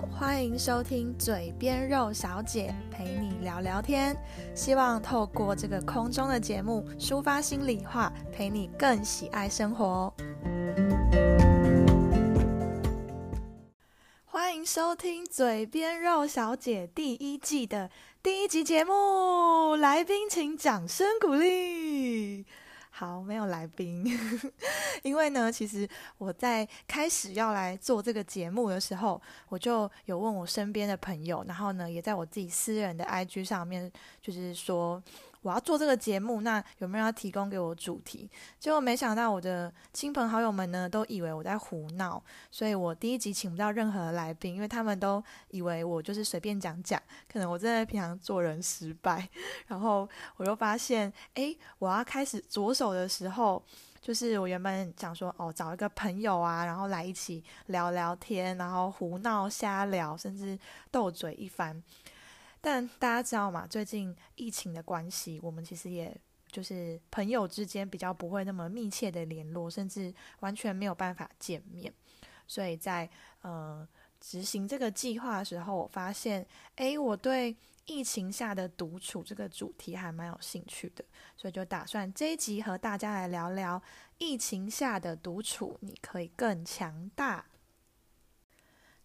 欢迎收听嘴边肉小姐陪你聊聊天。希望透过这个空中的节目，抒发心里话，陪你更喜爱生活。欢迎收听嘴边肉小姐第一季的第一集节目，来宾请掌声鼓励。好，没有来宾，因为呢，其实我在开始要来做这个节目的时候，我就有问我身边的朋友，然后呢，也在我自己私人的 IG 上面，就是说。我要做这个节目，那有没有要提供给我主题？结果没想到我的亲朋好友们呢，都以为我在胡闹，所以我第一集请不到任何来宾，因为他们都以为我就是随便讲讲，可能我真的平常做人失败。然后我又发现，哎，我要开始着手的时候，就是我原本想说，哦，找一个朋友啊，然后来一起聊聊天，然后胡闹瞎聊，甚至斗嘴一番。但大家知道嘛？最近疫情的关系，我们其实也就是朋友之间比较不会那么密切的联络，甚至完全没有办法见面。所以在呃执行这个计划的时候，我发现，诶，我对疫情下的独处这个主题还蛮有兴趣的，所以就打算这一集和大家来聊聊疫情下的独处，你可以更强大。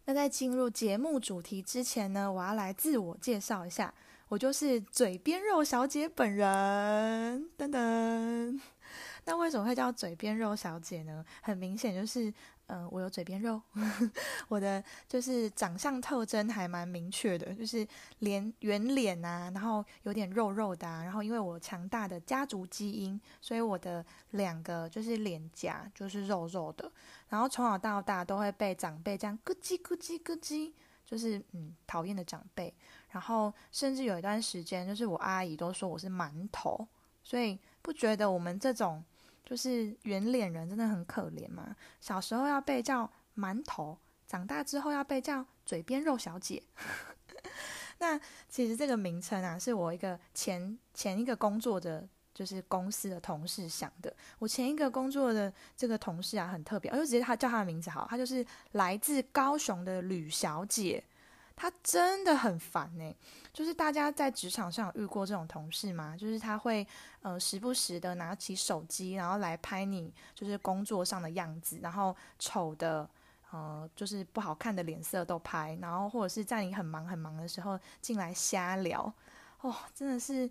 那在进入节目主题之前呢，我要来自我介绍一下，我就是嘴边肉小姐本人。噔噔，那为什么会叫嘴边肉小姐呢？很明显就是。嗯，我有嘴边肉，我的就是长相特征还蛮明确的，就是脸圆脸啊，然后有点肉肉的，然后因为我强大的家族基因，所以我的两个就是脸颊就是肉肉的，然后从小到大都会被长辈这样咯叽咯叽咯叽，就是嗯讨厌的长辈，然后甚至有一段时间就是我阿姨都说我是馒头，所以不觉得我们这种。就是圆脸人真的很可怜嘛，小时候要被叫馒头，长大之后要被叫嘴边肉小姐。那其实这个名称啊，是我一个前前一个工作的就是公司的同事想的。我前一个工作的这个同事啊，很特别，我就直接他叫他的名字好，他就是来自高雄的吕小姐。他真的很烦呢，就是大家在职场上遇过这种同事吗？就是他会呃时不时的拿起手机，然后来拍你就是工作上的样子，然后丑的呃就是不好看的脸色都拍，然后或者是在你很忙很忙的时候进来瞎聊，哦，真的是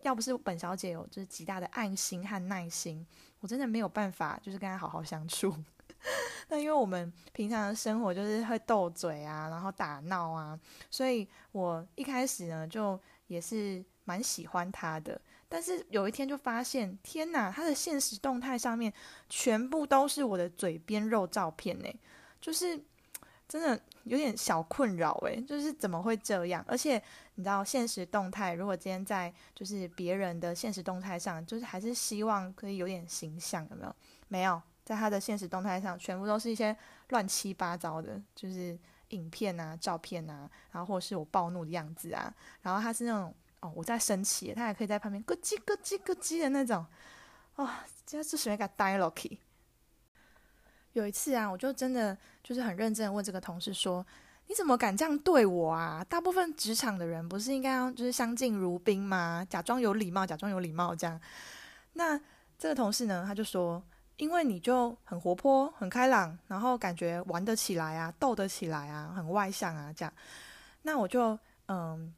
要不是本小姐有就是极大的爱心和耐心，我真的没有办法就是跟他好好相处。那因为我们平常的生活就是会斗嘴啊，然后打闹啊，所以我一开始呢就也是蛮喜欢他的。但是有一天就发现，天哪，他的现实动态上面全部都是我的嘴边肉照片呢，就是真的有点小困扰诶，就是怎么会这样？而且你知道，现实动态如果今天在就是别人的现实动态上，就是还是希望可以有点形象，有没有？没有。在他的现实动态上，全部都是一些乱七八糟的，就是影片啊、照片啊，然后或者是我暴怒的样子啊，然后他是那种哦我在生气，他还可以在旁边咯叽咯叽咯叽的那种，哦，这是谁给呆了 k 有一次啊，我就真的就是很认真的问这个同事说：“你怎么敢这样对我啊？大部分职场的人不是应该要就是相敬如宾吗？假装有礼貌，假装有礼貌这样。”那这个同事呢，他就说。因为你就很活泼、很开朗，然后感觉玩得起来啊，斗得起来啊，很外向啊，这样。那我就嗯，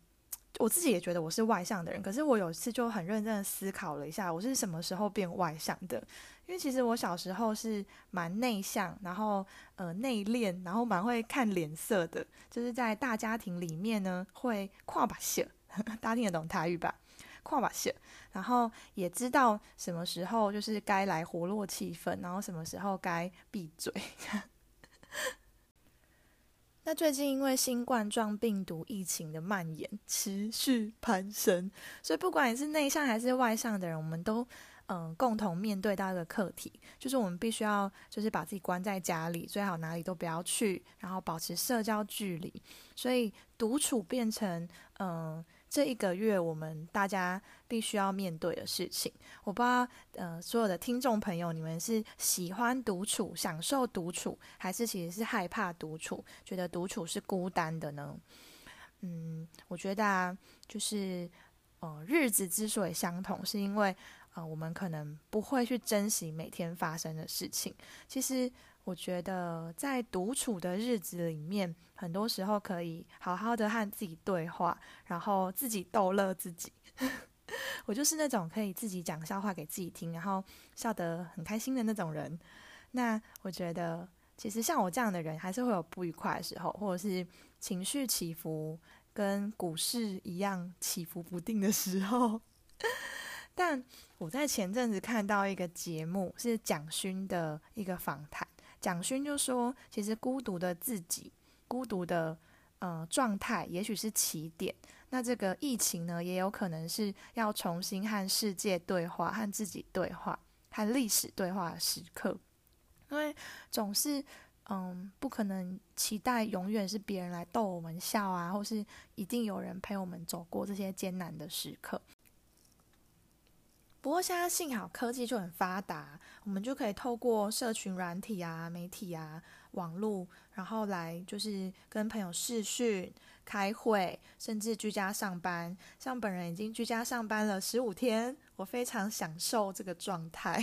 我自己也觉得我是外向的人。可是我有一次就很认真的思考了一下，我是什么时候变外向的？因为其实我小时候是蛮内向，然后呃内敛，然后蛮会看脸色的。就是在大家庭里面呢，会跨把笑，大家听得懂台语吧？跨把线。然后也知道什么时候就是该来活络气氛，然后什么时候该闭嘴。那最近因为新冠状病毒疫情的蔓延持续攀升，所以不管你是内向还是外向的人，我们都嗯共同面对到一个课题，就是我们必须要就是把自己关在家里，最好哪里都不要去，然后保持社交距离。所以独处变成嗯。这一个月我们大家必须要面对的事情。我不知道，呃，所有的听众朋友，你们是喜欢独处、享受独处，还是其实是害怕独处，觉得独处是孤单的呢？嗯，我觉得啊，就是，呃，日子之所以相同，是因为，呃，我们可能不会去珍惜每天发生的事情。其实。我觉得在独处的日子里面，很多时候可以好好的和自己对话，然后自己逗乐自己。我就是那种可以自己讲笑话给自己听，然后笑得很开心的那种人。那我觉得，其实像我这样的人，还是会有不愉快的时候，或者是情绪起伏跟股市一样起伏不定的时候。但我在前阵子看到一个节目，是蒋勋的一个访谈。蒋勋就说：“其实孤独的自己，孤独的呃状态，也许是起点。那这个疫情呢，也有可能是要重新和世界对话、和自己对话、和历史对话的时刻。因为总是嗯，不可能期待永远是别人来逗我们笑啊，或是一定有人陪我们走过这些艰难的时刻。”不过现在幸好科技就很发达，我们就可以透过社群软体啊、媒体啊、网络，然后来就是跟朋友视讯、开会，甚至居家上班。像本人已经居家上班了十五天，我非常享受这个状态。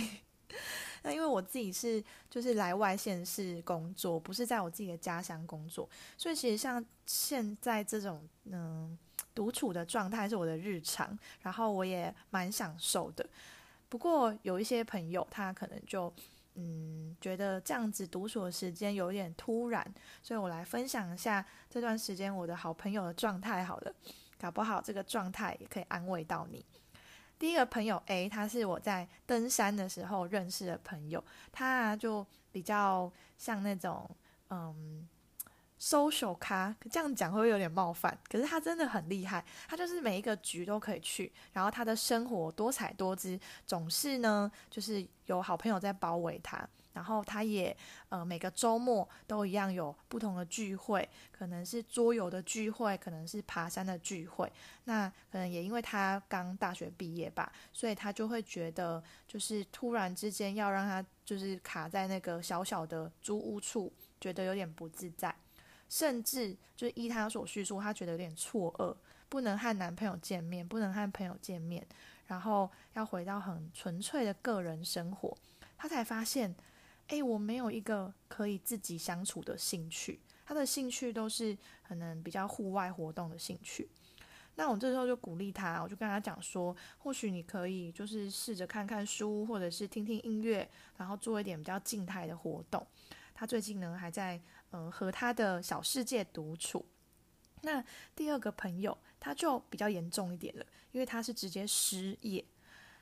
那因为我自己是就是来外县市工作，不是在我自己的家乡工作，所以其实像现在这种嗯。独处的状态是我的日常，然后我也蛮享受的。不过有一些朋友，他可能就嗯觉得这样子独处的时间有点突然，所以我来分享一下这段时间我的好朋友的状态。好了，搞不好这个状态也可以安慰到你。第一个朋友 A，他是我在登山的时候认识的朋友，他就比较像那种嗯。Social 咖这样讲会不会有点冒犯？可是他真的很厉害，他就是每一个局都可以去，然后他的生活多彩多姿，总是呢就是有好朋友在包围他，然后他也呃每个周末都一样有不同的聚会，可能是桌游的聚会，可能是爬山的聚会。那可能也因为他刚大学毕业吧，所以他就会觉得就是突然之间要让他就是卡在那个小小的租屋处，觉得有点不自在。甚至就是依他所叙述，他觉得有点错愕，不能和男朋友见面，不能和朋友见面，然后要回到很纯粹的个人生活。他才发现，哎，我没有一个可以自己相处的兴趣。他的兴趣都是可能比较户外活动的兴趣。那我这时候就鼓励他，我就跟他讲说，或许你可以就是试着看看书，或者是听听音乐，然后做一点比较静态的活动。他最近呢还在。嗯，和他的小世界独处。那第二个朋友，他就比较严重一点了，因为他是直接失业。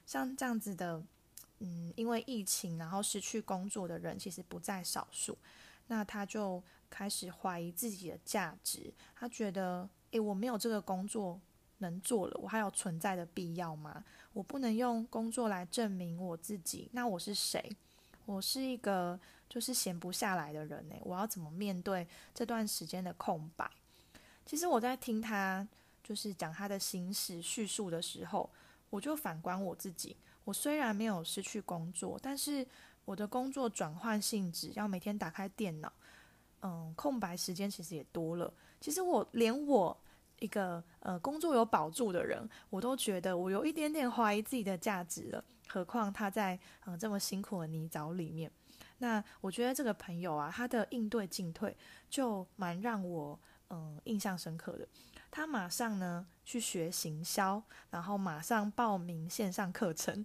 像这样子的，嗯，因为疫情然后失去工作的人其实不在少数。那他就开始怀疑自己的价值，他觉得，诶，我没有这个工作能做了，我还有存在的必要吗？我不能用工作来证明我自己，那我是谁？我是一个。就是闲不下来的人呢，我要怎么面对这段时间的空白？其实我在听他就是讲他的心事叙述的时候，我就反观我自己。我虽然没有失去工作，但是我的工作转换性质，要每天打开电脑，嗯，空白时间其实也多了。其实我连我一个呃工作有保住的人，我都觉得我有一点点怀疑自己的价值了。何况他在嗯这么辛苦的泥沼里面。那我觉得这个朋友啊，他的应对进退就蛮让我嗯印象深刻的。他马上呢去学行销，然后马上报名线上课程。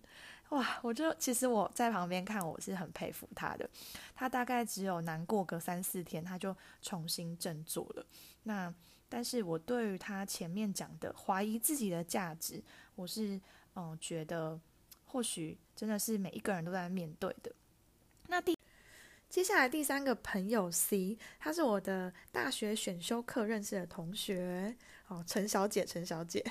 哇，我就其实我在旁边看，我是很佩服他的。他大概只有难过个三四天，他就重新振作了。那但是我对于他前面讲的怀疑自己的价值，我是嗯觉得或许真的是每一个人都在面对的。那第接下来第三个朋友 C，他是我的大学选修课认识的同学哦，陈小姐，陈小姐，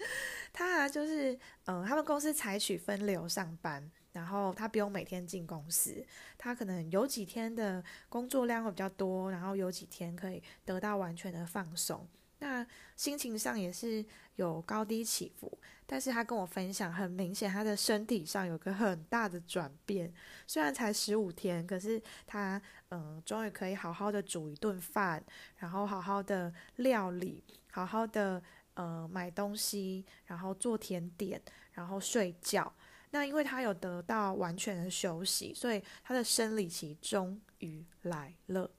她就是，嗯，他们公司采取分流上班，然后她不用每天进公司，她可能有几天的工作量会比较多，然后有几天可以得到完全的放松。那心情上也是有高低起伏，但是他跟我分享，很明显他的身体上有个很大的转变。虽然才十五天，可是他嗯，终于可以好好的煮一顿饭，然后好好的料理，好好的呃买东西，然后做甜点，然后睡觉。那因为他有得到完全的休息，所以他的生理期终于来了。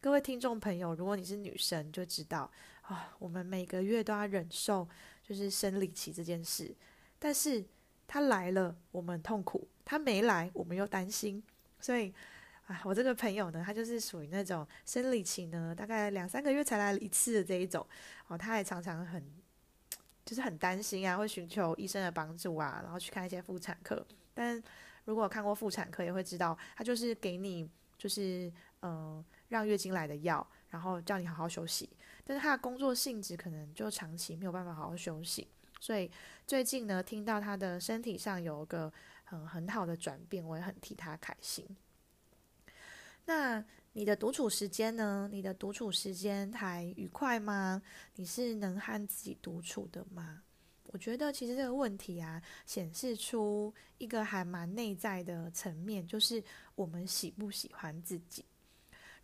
各位听众朋友，如果你是女生，就知道啊，我们每个月都要忍受就是生理期这件事。但是他来了，我们痛苦；他没来，我们又担心。所以啊，我这个朋友呢，他就是属于那种生理期呢，大概两三个月才来一次的这一种。哦，他也常常很。就是很担心啊，会寻求医生的帮助啊，然后去看一些妇产科。但如果看过妇产科，也会知道，他就是给你就是呃让月经来的药，然后叫你好好休息。但是他的工作性质可能就长期没有办法好好休息，所以最近呢，听到他的身体上有个很很好的转变，我也很替他开心。那。你的独处时间呢？你的独处时间还愉快吗？你是能和自己独处的吗？我觉得其实这个问题啊，显示出一个还蛮内在的层面，就是我们喜不喜欢自己。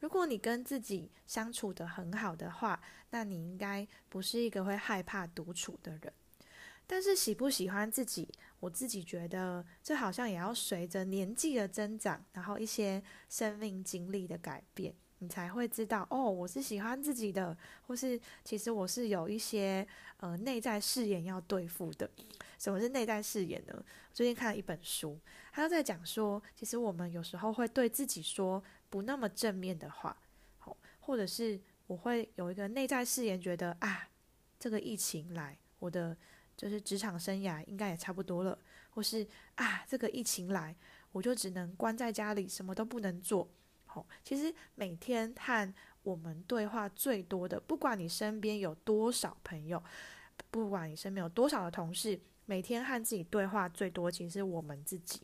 如果你跟自己相处的很好的话，那你应该不是一个会害怕独处的人。但是喜不喜欢自己，我自己觉得这好像也要随着年纪的增长，然后一些生命经历的改变，你才会知道哦，我是喜欢自己的，或是其实我是有一些呃内在誓言要对付的。什么是内在誓言呢？最近看了一本书，他在讲说，其实我们有时候会对自己说不那么正面的话，好，或者是我会有一个内在誓言，觉得啊，这个疫情来，我的。就是职场生涯应该也差不多了，或是啊，这个疫情来，我就只能关在家里，什么都不能做。好，其实每天和我们对话最多的，不管你身边有多少朋友，不管你身边有多少的同事，每天和自己对话最多，其实是我们自己。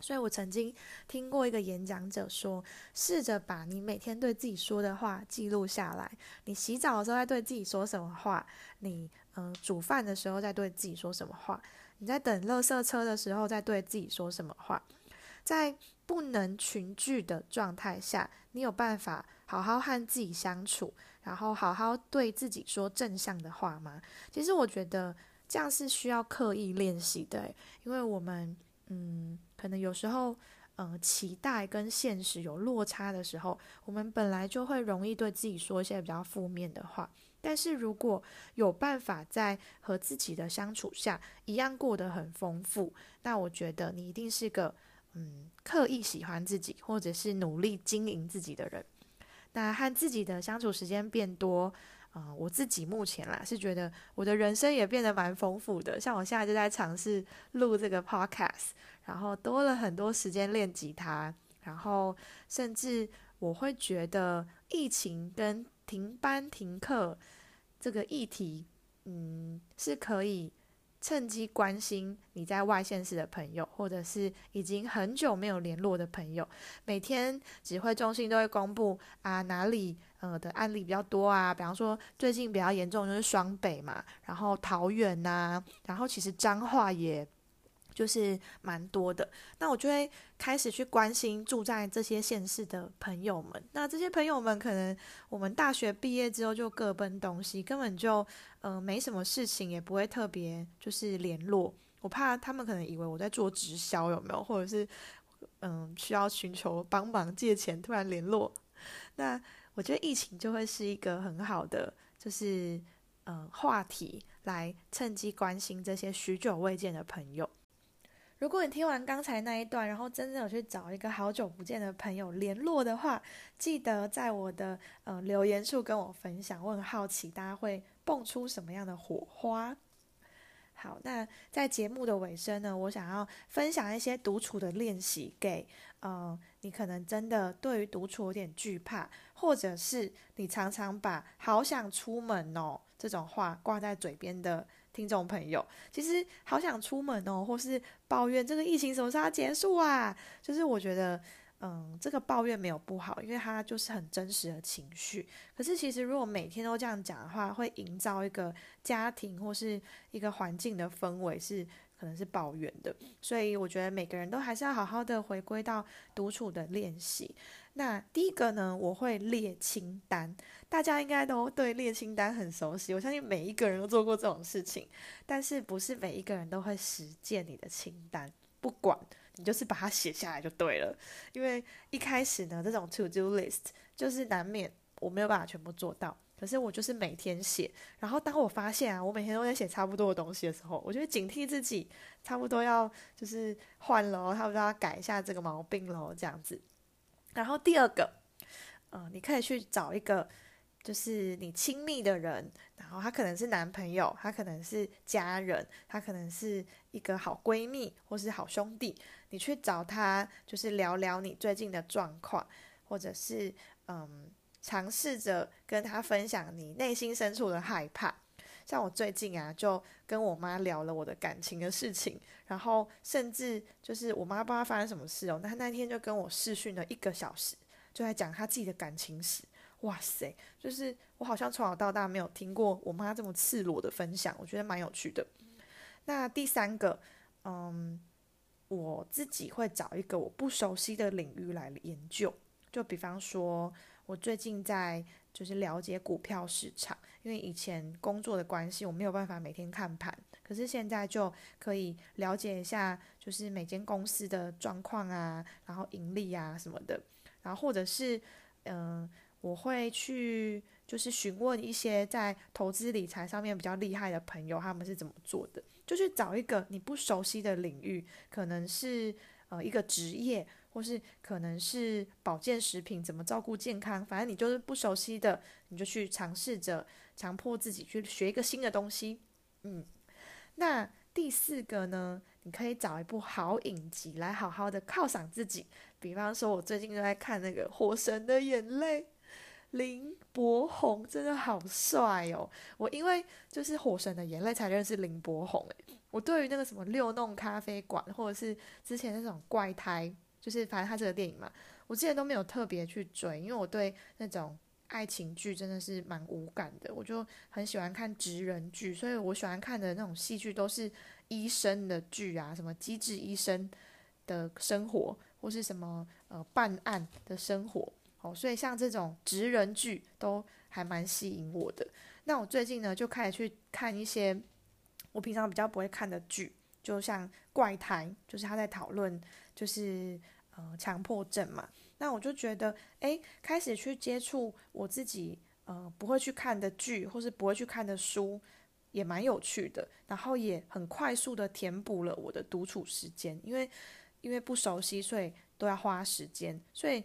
所以我曾经听过一个演讲者说，试着把你每天对自己说的话记录下来。你洗澡的时候在对自己说什么话？你嗯煮饭的时候在对自己说什么话？你在等垃圾车的时候在对自己说什么话？在不能群聚的状态下，你有办法好好和自己相处，然后好好对自己说正向的话吗？其实我觉得这样是需要刻意练习的，因为我们。嗯，可能有时候，呃，期待跟现实有落差的时候，我们本来就会容易对自己说一些比较负面的话。但是如果有办法在和自己的相处下一样过得很丰富，那我觉得你一定是个嗯刻意喜欢自己，或者是努力经营自己的人。那和自己的相处时间变多。啊，我自己目前啦是觉得我的人生也变得蛮丰富的，像我现在就在尝试录这个 podcast，然后多了很多时间练吉他，然后甚至我会觉得疫情跟停班停课这个议题，嗯，是可以。趁机关心你在外县市的朋友，或者是已经很久没有联络的朋友。每天指挥中心都会公布啊，哪里呃的案例比较多啊？比方说最近比较严重就是双北嘛，然后桃园呐，然后其实彰化也。就是蛮多的，那我就会开始去关心住在这些县市的朋友们。那这些朋友们可能我们大学毕业之后就各奔东西，根本就呃没什么事情，也不会特别就是联络。我怕他们可能以为我在做直销，有没有？或者是嗯需要寻求帮忙借钱，突然联络。那我觉得疫情就会是一个很好的就是嗯话题，来趁机关心这些许久未见的朋友。如果你听完刚才那一段，然后真正有去找一个好久不见的朋友联络的话，记得在我的呃留言处跟我分享。我很好奇大家会蹦出什么样的火花。好，那在节目的尾声呢，我想要分享一些独处的练习给呃你可能真的对于独处有点惧怕，或者是你常常把“好想出门哦”这种话挂在嘴边的。听众朋友，其实好想出门哦，或是抱怨这个疫情什么时候结束啊？就是我觉得，嗯，这个抱怨没有不好，因为它就是很真实的情绪。可是其实如果每天都这样讲的话，会营造一个家庭或是一个环境的氛围是可能是抱怨的。所以我觉得每个人都还是要好好的回归到独处的练习。那第一个呢，我会列清单，大家应该都对列清单很熟悉。我相信每一个人都做过这种事情，但是不是每一个人都会实践你的清单，不管。你就是把它写下来就对了，因为一开始呢，这种 to do list 就是难免我没有办法全部做到。可是我就是每天写，然后当我发现啊，我每天都在写差不多的东西的时候，我就会警惕自己，差不多要就是换了，差不多要改一下这个毛病喽，这样子。然后第二个，嗯，你可以去找一个。就是你亲密的人，然后他可能是男朋友，他可能是家人，他可能是一个好闺蜜或是好兄弟。你去找他，就是聊聊你最近的状况，或者是嗯，尝试着跟他分享你内心深处的害怕。像我最近啊，就跟我妈聊了我的感情的事情，然后甚至就是我妈不知道发生什么事哦，那那天就跟我视讯了一个小时，就在讲她自己的感情史。哇塞，就是我好像从小到大没有听过我妈这么赤裸的分享，我觉得蛮有趣的。那第三个，嗯，我自己会找一个我不熟悉的领域来研究，就比方说，我最近在就是了解股票市场，因为以前工作的关系，我没有办法每天看盘，可是现在就可以了解一下，就是每间公司的状况啊，然后盈利啊什么的，然后或者是嗯。我会去，就是询问一些在投资理财上面比较厉害的朋友，他们是怎么做的，就去找一个你不熟悉的领域，可能是呃一个职业，或是可能是保健食品，怎么照顾健康，反正你就是不熟悉的，你就去尝试着强迫自己去学一个新的东西。嗯，那第四个呢，你可以找一部好影集来好好的犒赏自己，比方说，我最近就在看那个《火神的眼泪》。林柏宏真的好帅哦！我因为就是《火神的眼泪》才认识林柏宏诶。我对于那个什么六弄咖啡馆，或者是之前那种怪胎，就是反正他这个电影嘛，我之前都没有特别去追，因为我对那种爱情剧真的是蛮无感的。我就很喜欢看职人剧，所以我喜欢看的那种戏剧都是医生的剧啊，什么机智医生的生活，或是什么呃办案的生活。哦，所以像这种职人剧都还蛮吸引我的。那我最近呢就开始去看一些我平常比较不会看的剧，就像《怪胎》，就是他在讨论就是呃强迫症嘛。那我就觉得，哎，开始去接触我自己呃不会去看的剧，或是不会去看的书，也蛮有趣的。然后也很快速的填补了我的独处时间，因为因为不熟悉，所以都要花时间，所以。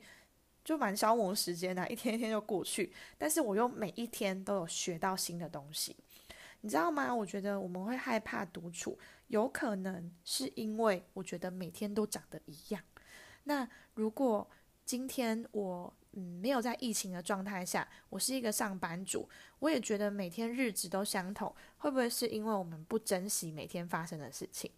就蛮消磨时间的，一天一天就过去。但是我又每一天都有学到新的东西，你知道吗？我觉得我们会害怕独处，有可能是因为我觉得每天都长得一样。那如果今天我嗯没有在疫情的状态下，我是一个上班族，我也觉得每天日子都相同，会不会是因为我们不珍惜每天发生的事情？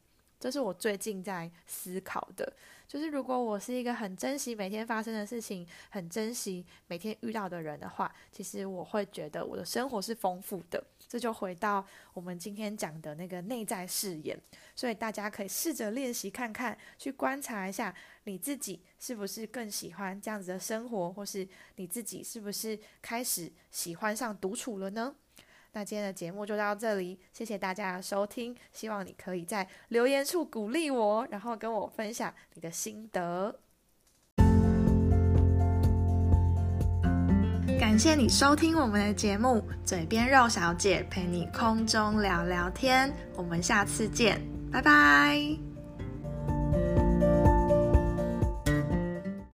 这是我最近在思考的，就是如果我是一个很珍惜每天发生的事情，很珍惜每天遇到的人的话，其实我会觉得我的生活是丰富的。这就回到我们今天讲的那个内在誓言，所以大家可以试着练习看看，去观察一下你自己是不是更喜欢这样子的生活，或是你自己是不是开始喜欢上独处了呢？那今天的节目就到这里，谢谢大家的收听。希望你可以在留言处鼓励我，然后跟我分享你的心得。感谢你收听我们的节目，嘴边肉小姐陪你空中聊聊天。我们下次见，拜拜。